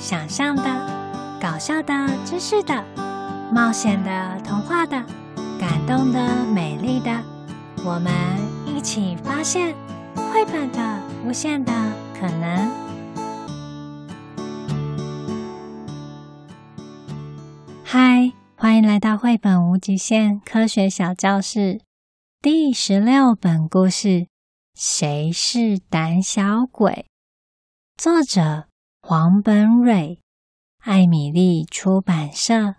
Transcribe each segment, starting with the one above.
想象的、搞笑的、知识的、冒险的、童话的、感动的、美丽的，我们一起发现绘本的无限的可能。嗨，欢迎来到绘本无极限科学小教室第十六本故事。谁是胆小鬼？作者黄本蕊，艾米丽出版社。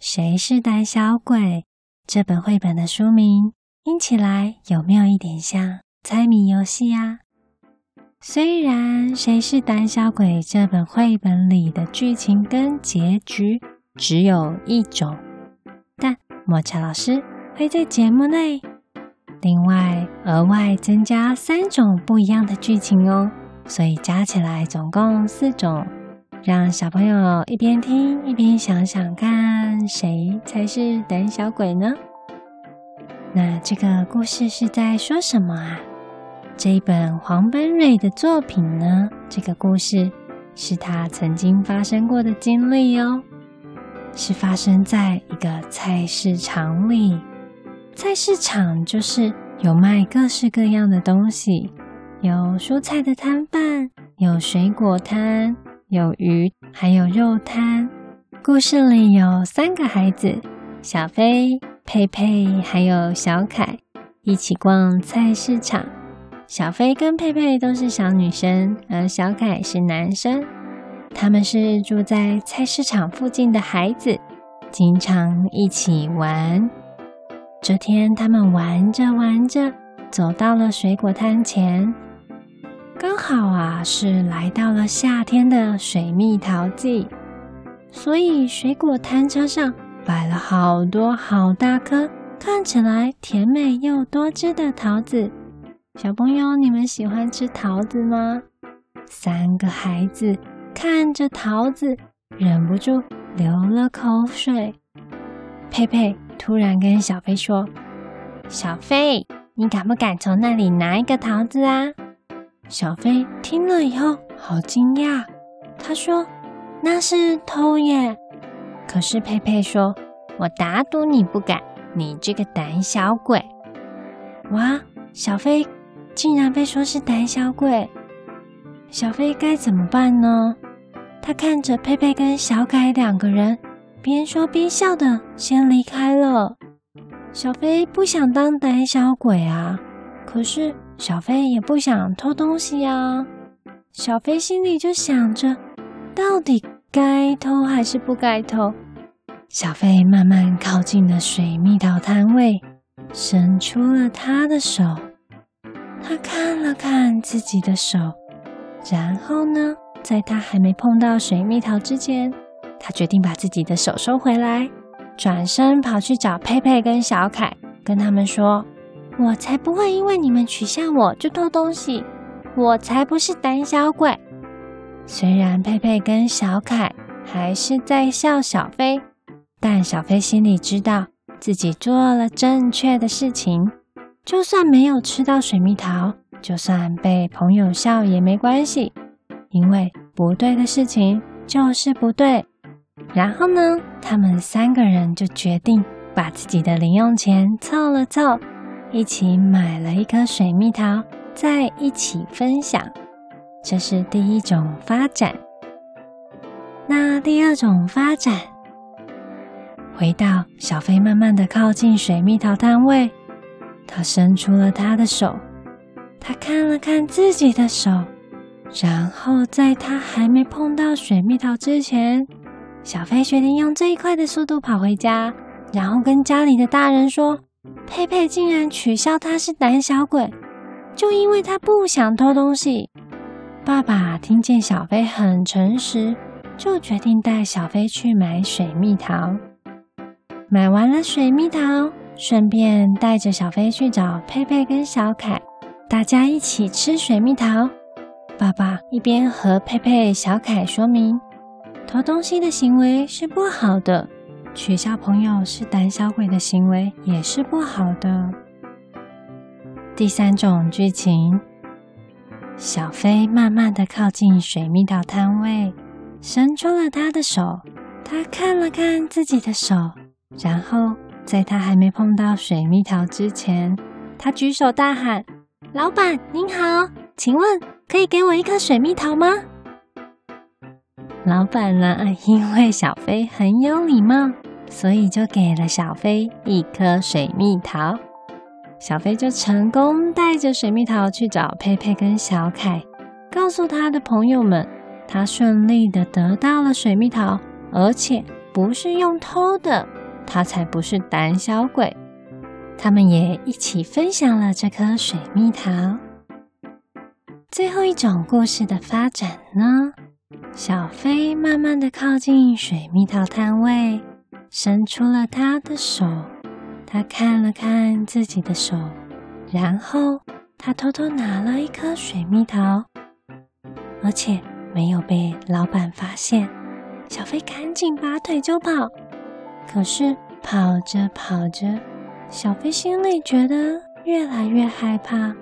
谁是胆小鬼？这本绘本的书名听起来有没有一点像猜谜游戏啊？虽然《谁是胆小鬼》这本绘本里的剧情跟结局只有一种，但抹茶老师会在节目内。另外，额外增加三种不一样的剧情哦，所以加起来总共四种，让小朋友一边听一边想想看，谁才是胆小鬼呢？那这个故事是在说什么啊？这一本黄本蕊的作品呢？这个故事是他曾经发生过的经历哦，是发生在一个菜市场里。菜市场就是有卖各式各样的东西，有蔬菜的摊贩，有水果摊，有鱼，还有肉摊。故事里有三个孩子：小飞、佩佩，还有小凯，一起逛菜市场。小飞跟佩佩都是小女生，而小凯是男生。他们是住在菜市场附近的孩子，经常一起玩。这天，他们玩着玩着，走到了水果摊前，刚好啊是来到了夏天的水蜜桃季，所以水果摊车上摆了好多好大颗，看起来甜美又多汁的桃子。小朋友，你们喜欢吃桃子吗？三个孩子看着桃子，忍不住流了口水。佩佩。突然跟小飞说：“小飞，你敢不敢从那里拿一个桃子啊？”小飞听了以后好惊讶，他说：“那是偷耶！”可是佩佩说：“我打赌你不敢，你这个胆小鬼！”哇，小飞竟然被说是胆小鬼，小飞该怎么办呢？他看着佩佩跟小凯两个人。边说边笑的先离开了。小飞不想当胆小鬼啊，可是小飞也不想偷东西啊。小飞心里就想着，到底该偷还是不该偷？小飞慢慢靠近了水蜜桃摊位，伸出了他的手。他看了看自己的手，然后呢，在他还没碰到水蜜桃之前。他决定把自己的手收回来，转身跑去找佩佩跟小凯，跟他们说：“我才不会因为你们取笑我就偷东西，我才不是胆小鬼。”虽然佩佩跟小凯还是在笑小飞，但小飞心里知道自己做了正确的事情，就算没有吃到水蜜桃，就算被朋友笑也没关系，因为不对的事情就是不对。然后呢，他们三个人就决定把自己的零用钱凑了凑，一起买了一颗水蜜桃，再一起分享。这是第一种发展。那第二种发展，回到小飞慢慢的靠近水蜜桃摊位，他伸出了他的手，他看了看自己的手，然后在他还没碰到水蜜桃之前。小飞决定用最快的速度跑回家，然后跟家里的大人说：“佩佩竟然取笑他是胆小鬼，就因为他不想偷东西。”爸爸听见小飞很诚实，就决定带小飞去买水蜜桃。买完了水蜜桃，顺便带着小飞去找佩佩跟小凯，大家一起吃水蜜桃。爸爸一边和佩佩、小凯说明。偷东西的行为是不好的，取笑朋友是胆小鬼的行为也是不好的。第三种剧情，小飞慢慢的靠近水蜜桃摊位，伸出了他的手。他看了看自己的手，然后在他还没碰到水蜜桃之前，他举手大喊：“老板您好，请问可以给我一颗水蜜桃吗？”老板呢，因为小飞很有礼貌，所以就给了小飞一颗水蜜桃。小飞就成功带着水蜜桃去找佩佩跟小凯，告诉他的朋友们，他顺利的得到了水蜜桃。而且不是用偷的，他才不是胆小鬼。他们也一起分享了这颗水蜜桃。最后一种故事的发展呢？小飞慢慢的靠近水蜜桃摊位，伸出了他的手。他看了看自己的手，然后他偷偷拿了一颗水蜜桃，而且没有被老板发现。小飞赶紧拔腿就跑，可是跑着跑着，小飞心里觉得越来越害怕。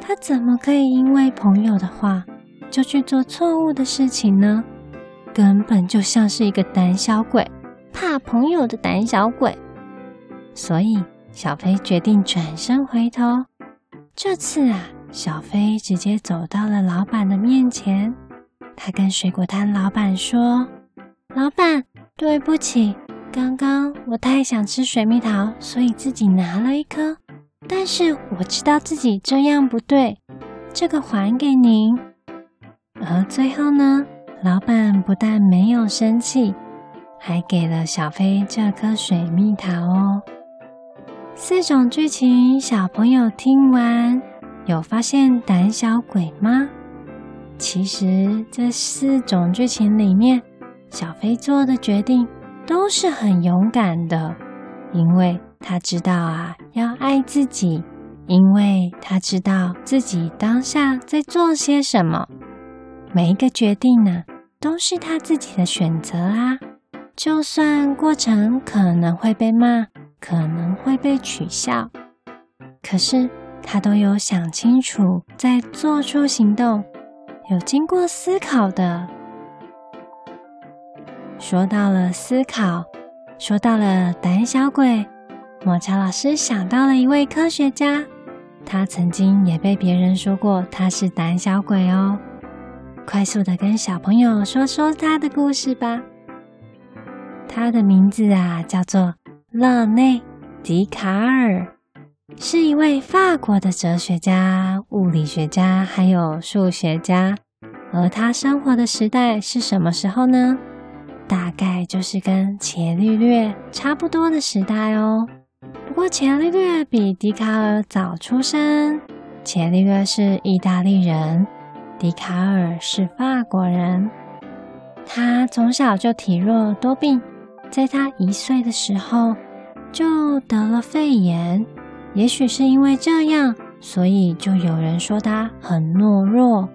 他怎么可以因为朋友的话就去做错误的事情呢？根本就像是一个胆小鬼，怕朋友的胆小鬼。所以小飞决定转身回头。这次啊，小飞直接走到了老板的面前，他跟水果摊老板说。老板，对不起，刚刚我太想吃水蜜桃，所以自己拿了一颗。但是我知道自己这样不对，这个还给您。而最后呢，老板不但没有生气，还给了小飞这颗水蜜桃哦。四种剧情，小朋友听完有发现胆小鬼吗？其实这四种剧情里面。小飞做的决定都是很勇敢的，因为他知道啊，要爱自己，因为他知道自己当下在做些什么。每一个决定呢，都是他自己的选择啊。就算过程可能会被骂，可能会被取笑，可是他都有想清楚再做出行动，有经过思考的。说到了思考，说到了胆小鬼，抹茶老师想到了一位科学家，他曾经也被别人说过他是胆小鬼哦。快速的跟小朋友说说他的故事吧。他的名字啊叫做勒内·笛卡尔，是一位法国的哲学家、物理学家，还有数学家。而他生活的时代是什么时候呢？大概就是跟伽利略差不多的时代哦。不过伽利略比笛卡尔早出生。伽利略是意大利人，笛卡尔是法国人。他从小就体弱多病，在他一岁的时候就得了肺炎。也许是因为这样，所以就有人说他很懦弱。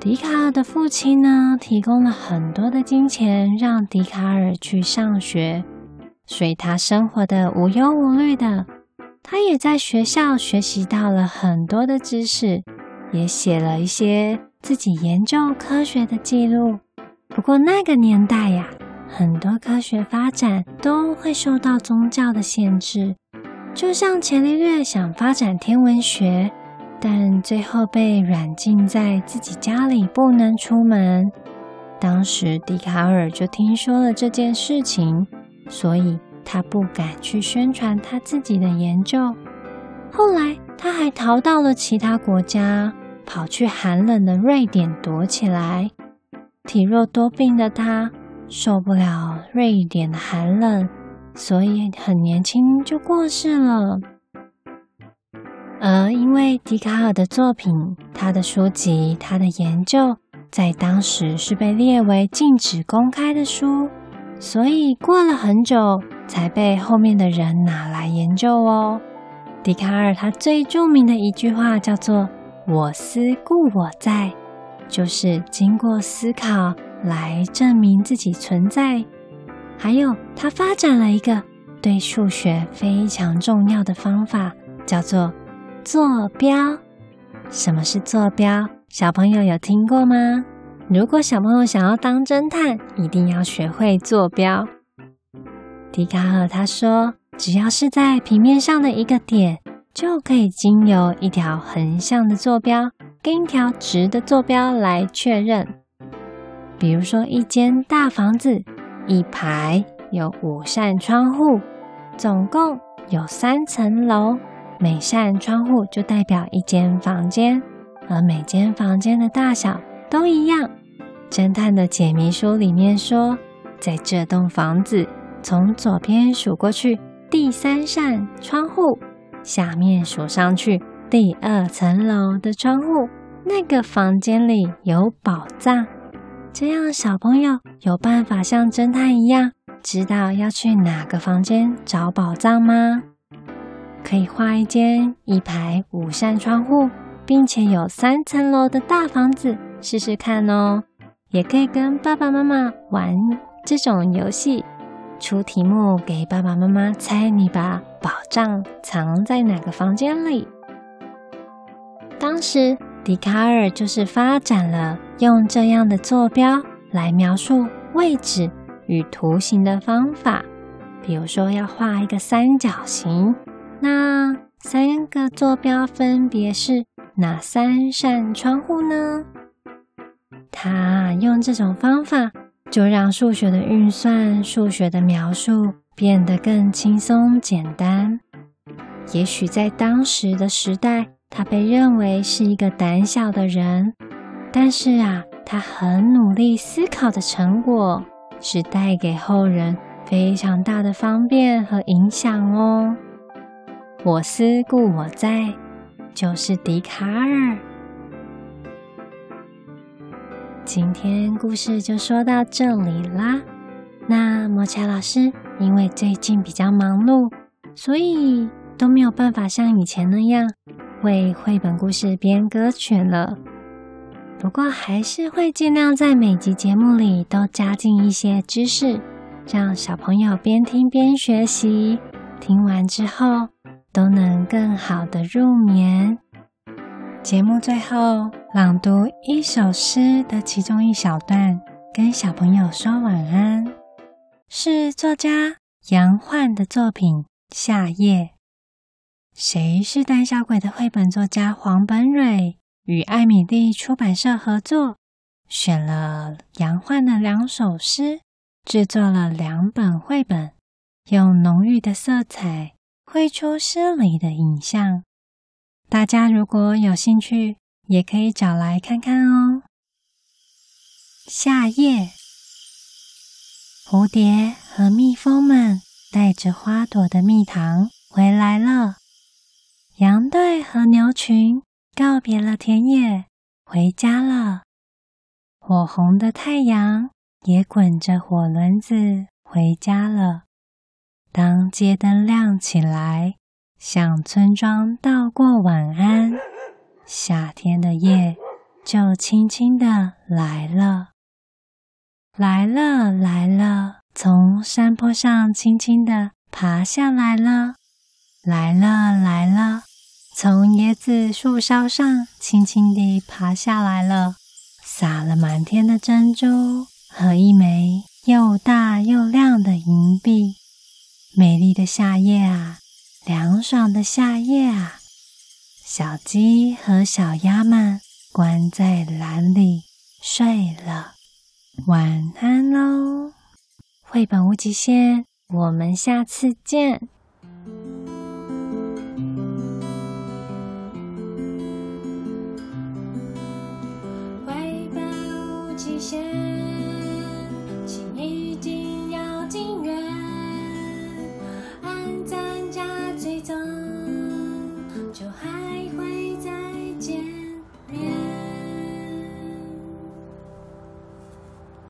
笛卡尔的父亲呢，提供了很多的金钱让笛卡尔去上学，所以他生活的无忧无虑的。他也在学校学习到了很多的知识，也写了一些自己研究科学的记录。不过那个年代呀，很多科学发展都会受到宗教的限制，就像伽利略想发展天文学。但最后被软禁在自己家里，不能出门。当时笛卡尔就听说了这件事情，所以他不敢去宣传他自己的研究。后来他还逃到了其他国家，跑去寒冷的瑞典躲起来。体弱多病的他受不了瑞典的寒冷，所以很年轻就过世了。而因为笛卡尔的作品、他的书籍、他的研究，在当时是被列为禁止公开的书，所以过了很久才被后面的人拿来研究哦。笛卡尔他最著名的一句话叫做“我思故我在”，就是经过思考来证明自己存在。还有，他发展了一个对数学非常重要的方法，叫做。坐标，什么是坐标？小朋友有听过吗？如果小朋友想要当侦探，一定要学会坐标。笛卡尔他说，只要是在平面上的一个点，就可以经由一条横向的坐标跟一条直的坐标来确认。比如说，一间大房子，一排有五扇窗户，总共有三层楼，每扇窗户就代表一间房间，而每间房间的大小都一样。侦探的解谜书里面说，在这栋房子从左边数过去，第三扇窗户下面数上去，第二层楼的窗户，那个房间里有宝藏。这样小朋友有办法像侦探一样，知道要去哪个房间找宝藏吗？可以画一间一排五扇窗户，并且有三层楼的大房子，试试看哦。也可以跟爸爸妈妈玩这种游戏，出题目给爸爸妈妈猜，你把宝藏藏在哪个房间里。当时笛卡尔就是发展了用这样的坐标来描述位置与图形的方法。比如说要画一个三角形，那三个坐标分别是哪三扇窗户呢？他用这种方法，就让数学的运算、数学的描述变得更轻松简单。也许在当时的时代，他被认为是一个胆小的人，但是啊，他很努力思考的成果，是带给后人非常大的方便和影响哦。我思故我在，就是笛卡尔。今天故事就说到这里啦。那抹茶老师因为最近比较忙碌，所以都没有办法像以前那样为绘本故事编歌曲了。不过还是会尽量在每集节目里都加进一些知识，让小朋友边听边学习，听完之后都能更好的入眠。节目最后朗读一首诗的其中一小段，跟小朋友说晚安。是作家杨焕的作品《夏夜》。谁是胆小鬼的绘本作家黄本蕊与艾米丽出版社合作，选了杨焕的两首诗，制作了两本绘本，用浓郁的色彩绘出诗里的影像。大家如果有兴趣，也可以找来看看哦。夏夜，蝴蝶和蜜蜂们带着花朵的蜜糖回来了。羊队和牛群告别了田野，回家了。火红的太阳也滚着火轮子回家了。当街灯亮起来，向村庄道过晚安，夏天的夜就轻轻地来了，来了来了，从山坡上轻轻地爬下来了，来了来了，从椰子树梢上轻轻地爬下来了，撒了满天的珍珠和一枚又大又亮的银币，美丽的夏夜啊！凉爽的夏夜啊，小鸡和小鸭们关在篮里睡了，晚安喽！绘本无极限，我们下次见。